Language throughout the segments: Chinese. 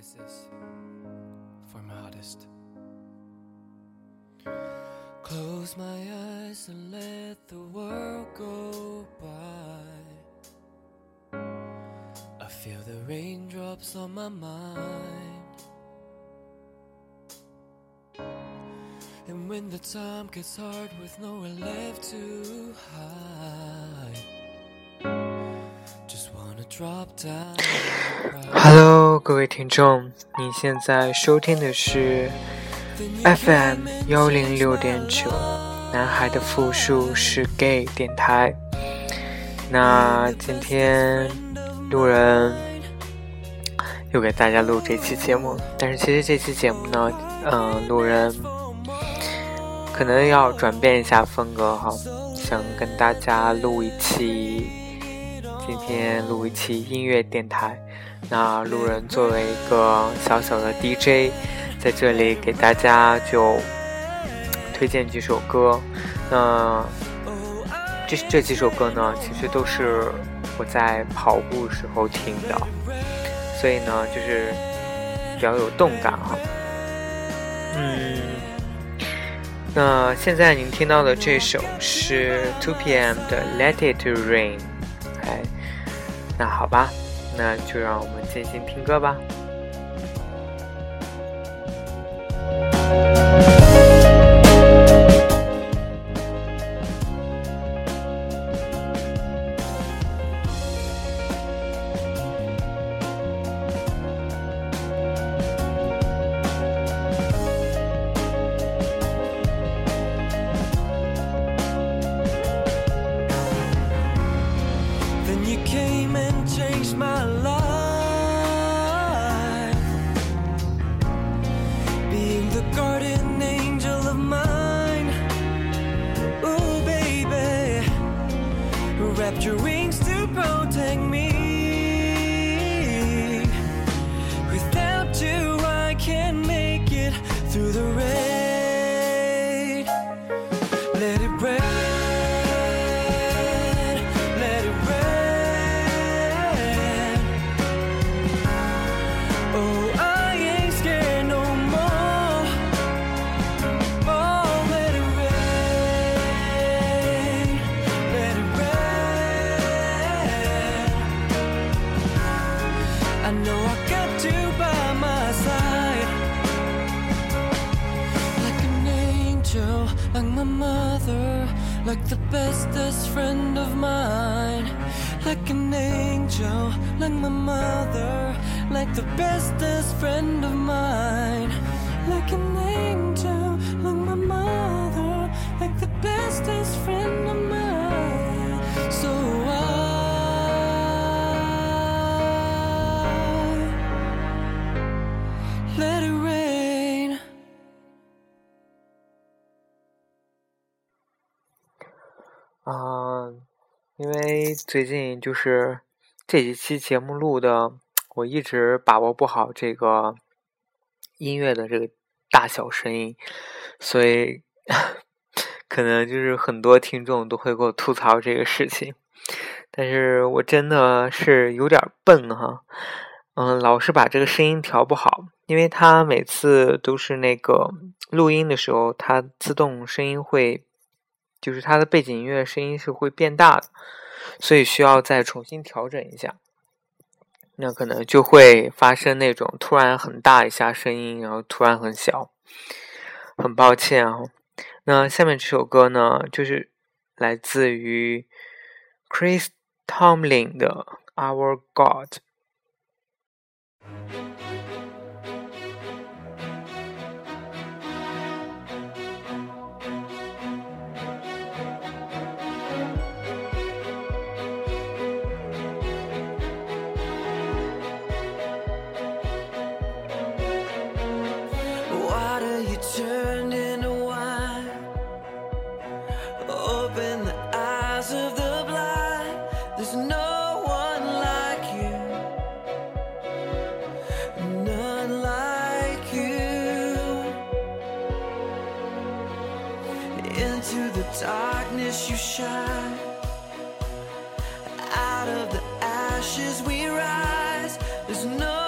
This is for my artist. Close my eyes and let the world go by. I feel the raindrops on my mind. And when the time gets hard with nowhere left to hide, Hello，各位听众，你现在收听的是 FM 幺零六点九，男孩的复数是 gay 电台。那今天路人又给大家录这期节目，但是其实这期节目呢，嗯、路人可能要转变一下风格哈，想跟大家录一期，今天录一期音乐电台。那路人作为一个小小的 DJ，在这里给大家就推荐几首歌。那这这几首歌呢，其实都是我在跑步时候听的，所以呢，就是比较有动感哈。嗯，那现在您听到的这首是 Two PM 的 Let It Rain，哎，那好吧。那就让我们进行听歌吧。因为最近就是这几期节目录的，我一直把握不好这个音乐的这个大小声音，所以 可能就是很多听众都会给我吐槽这个事情。但是我真的是有点笨哈，嗯，老是把这个声音调不好，因为它每次都是那个录音的时候，它自动声音会，就是它的背景音乐声音是会变大的，所以需要再重新调整一下。那可能就会发生那种突然很大一下声音，然后突然很小，很抱歉啊。那下面这首歌呢，就是来自于 Chris Tomlin 的《Our God》。Darkness you shine. Out of the ashes we rise. There's no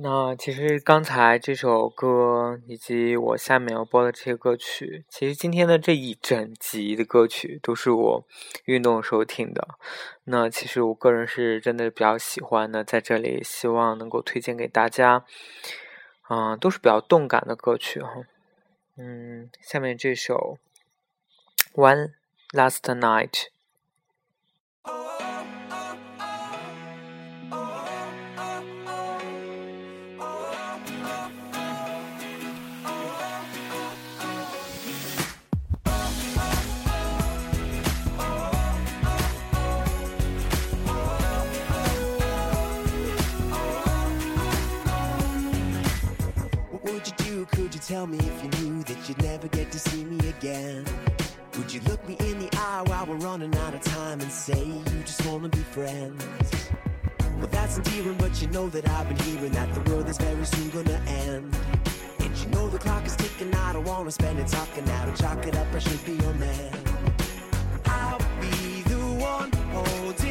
那其实刚才这首歌以及我下面要播的这些歌曲，其实今天的这一整集的歌曲都是我运动时候听的。那其实我个人是真的比较喜欢的，在这里希望能够推荐给大家。嗯、都是比较动感的歌曲哈。嗯，下面这首《One Last Night》。Tell me if you knew that you'd never get to see me again? Would you look me in the eye while we're running out of time and say you just wanna be friends? Well, that's endearing, but you know that I've been hearing that the world is very soon gonna end. And you know the clock is ticking, I don't wanna spend it talking now to chalk it up, I should be your man. I'll be the one holding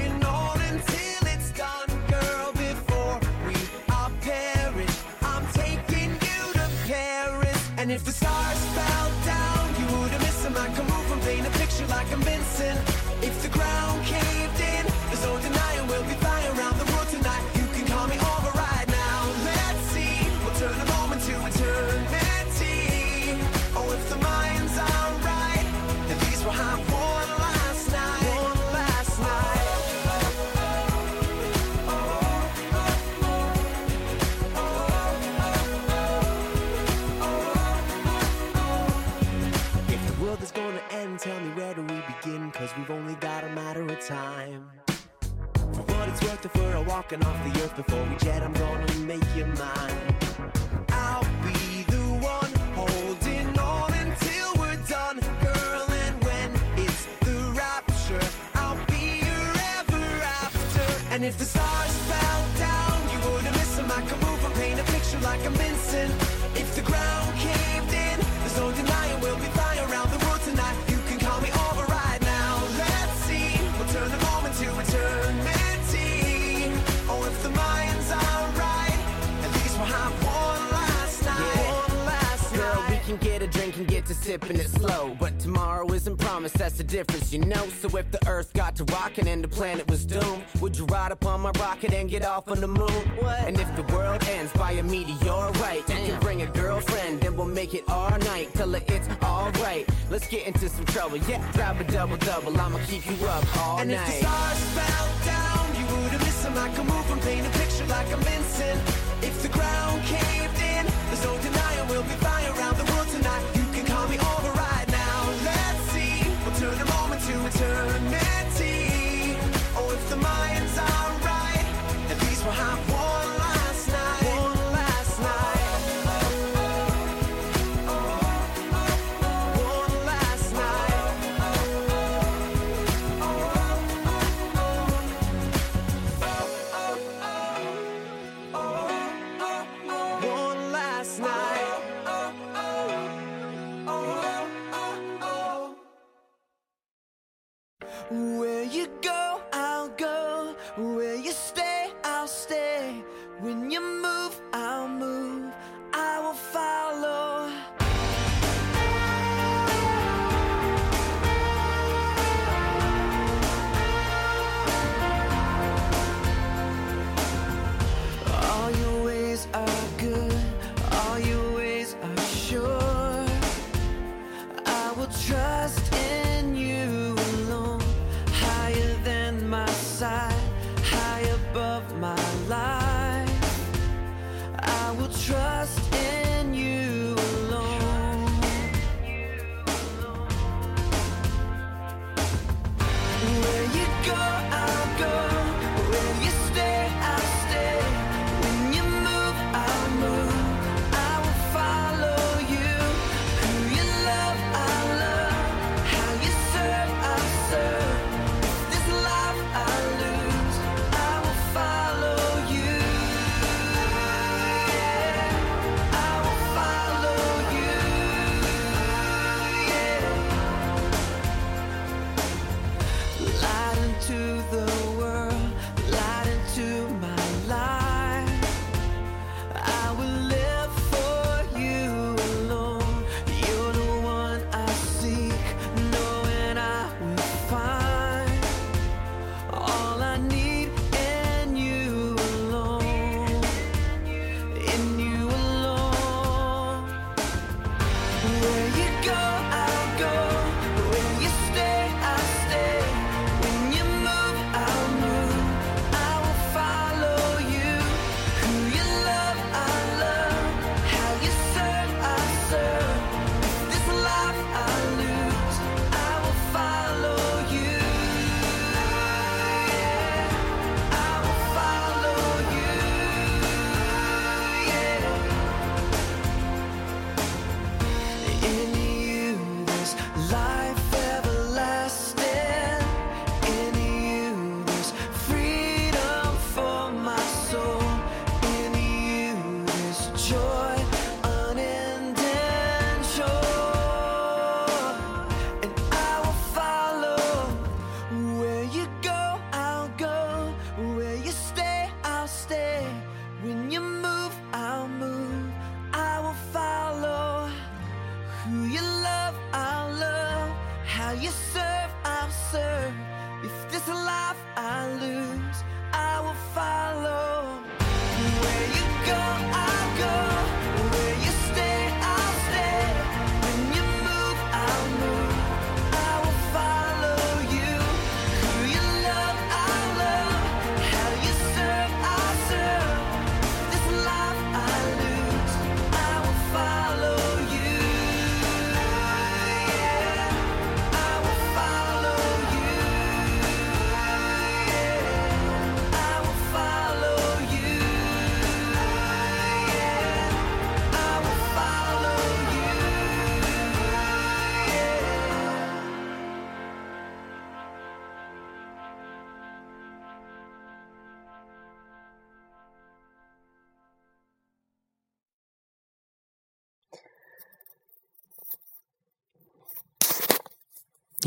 off the earth before we jet. I'm gonna make you mine. I'll be the one holding on until we're done, girl. And when it's the rapture, I'll be your ever after. And if the stars fell down, you wouldn't miss them. I can move and paint a picture like I'm Vincent. can get a drink and get to sipping it slow. But tomorrow isn't promised, that's the difference, you know. So if the earth got to rocking and the planet was doomed, would you ride upon my rocket and get off on the moon? What? And if the world ends by a meteor, right? Damn. You can bring a girlfriend, then we'll make it all night. Tell her it's alright. Let's get into some trouble, yeah. Grab a double double, I'ma keep you up all and night. And if the stars fell down, you would've missed them. I can move from paint a picture like I'm Vincent. If the ground caved in, there's no denying we'll be tonight.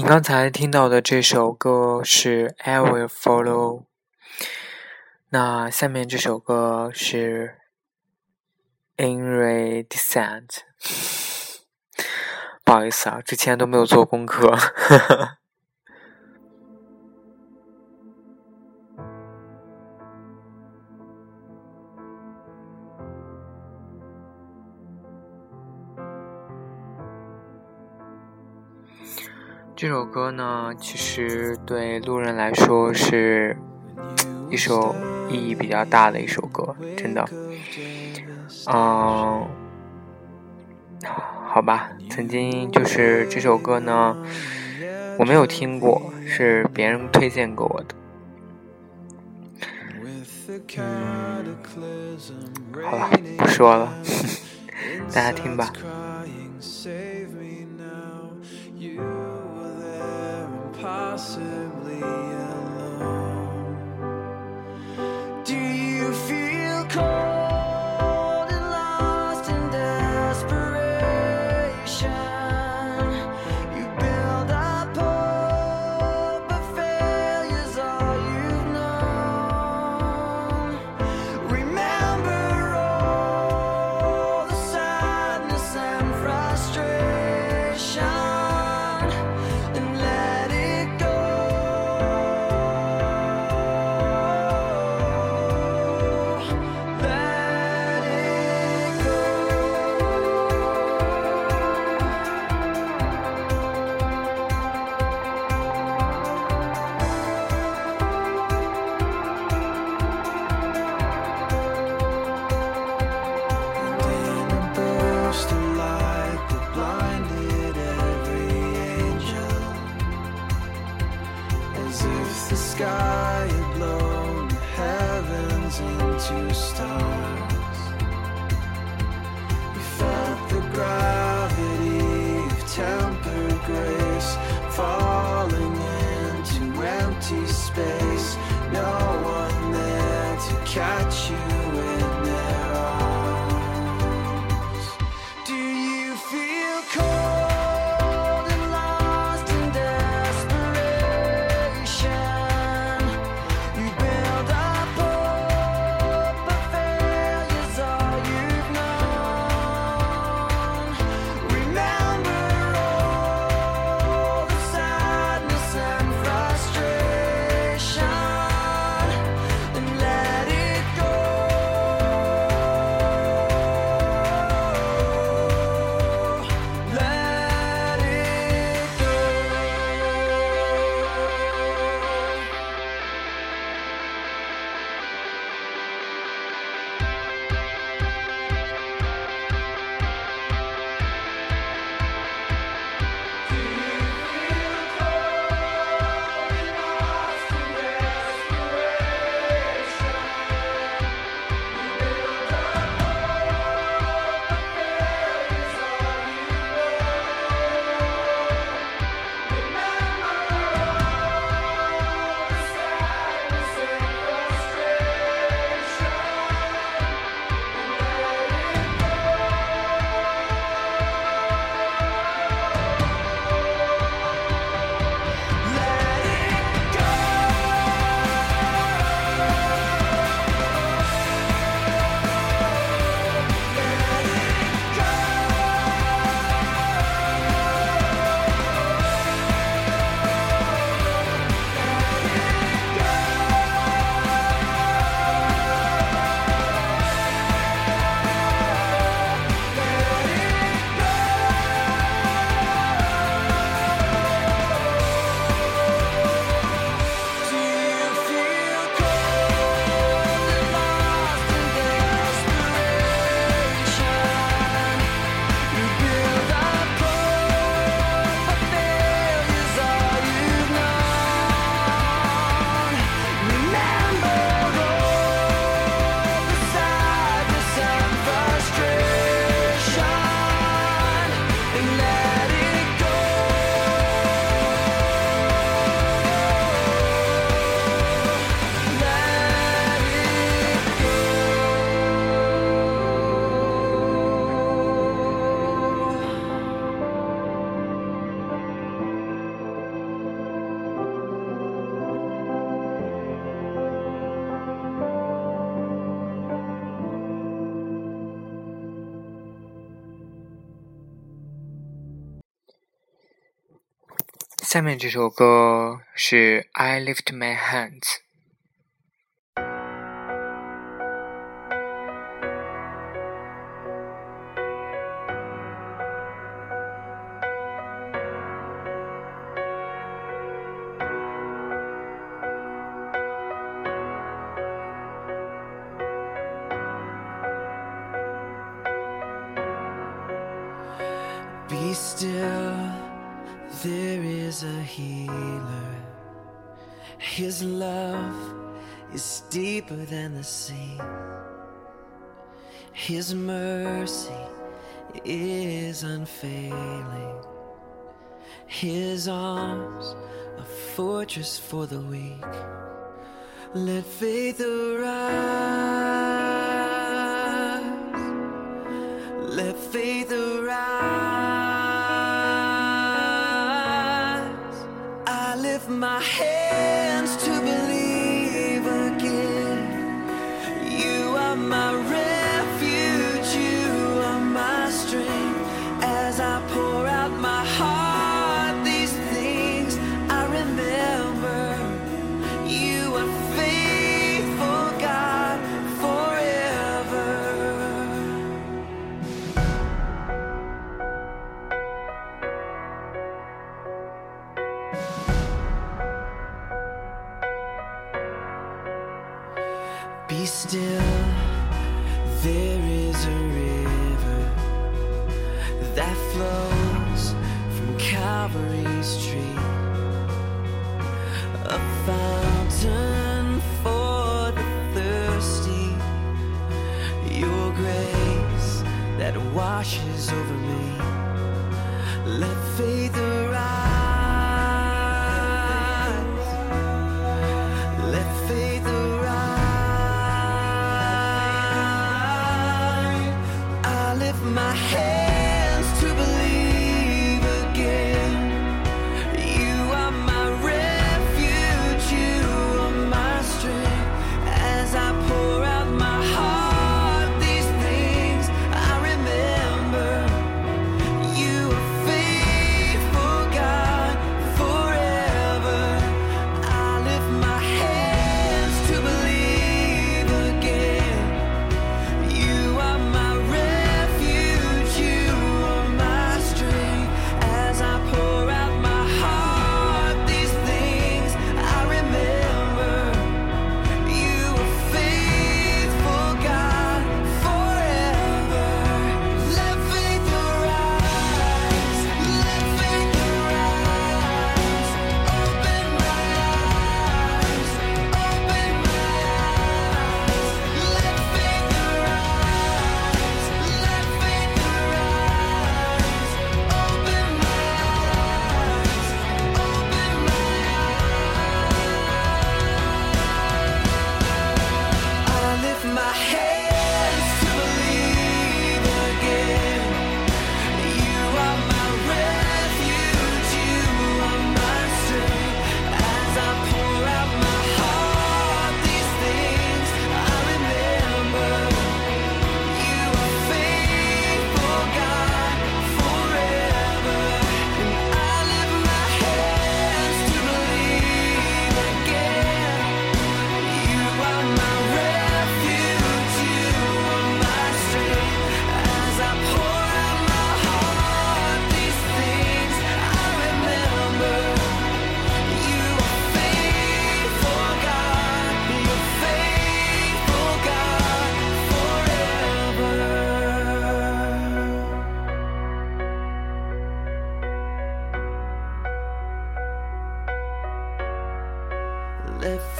你刚才听到的这首歌是《I Will Follow》，那下面这首歌是《In Re Descent》。不好意思啊，之前都没有做功课。呵呵这首歌呢，其实对路人来说是一首意义比较大的一首歌，真的。嗯，好吧，曾经就是这首歌呢，我没有听过，是别人推荐给我的。嗯，好了，不说了，大家听吧。myself sky, had blown the heavens into stone. 下面这首歌是《I Lift My Hands》。 Let faith arise. Calvary Street.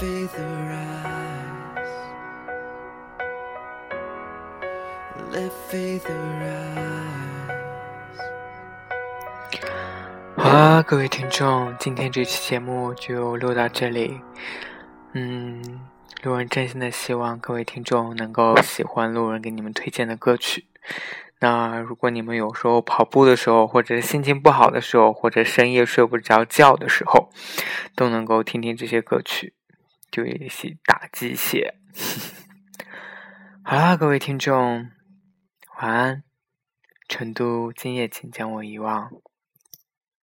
Faith arise. Let faith arise. 好啦，各位听众，今天这期节目就录到这里。嗯，路人真心的希望各位听众能够喜欢路人给你们推荐的歌曲。那如果你们有时候跑步的时候，或者心情不好的时候，或者深夜睡不着觉的时候，都能够听听这些歌曲，就一起打鸡血。好啦，各位听众，晚安。成都，今夜请将我遗忘。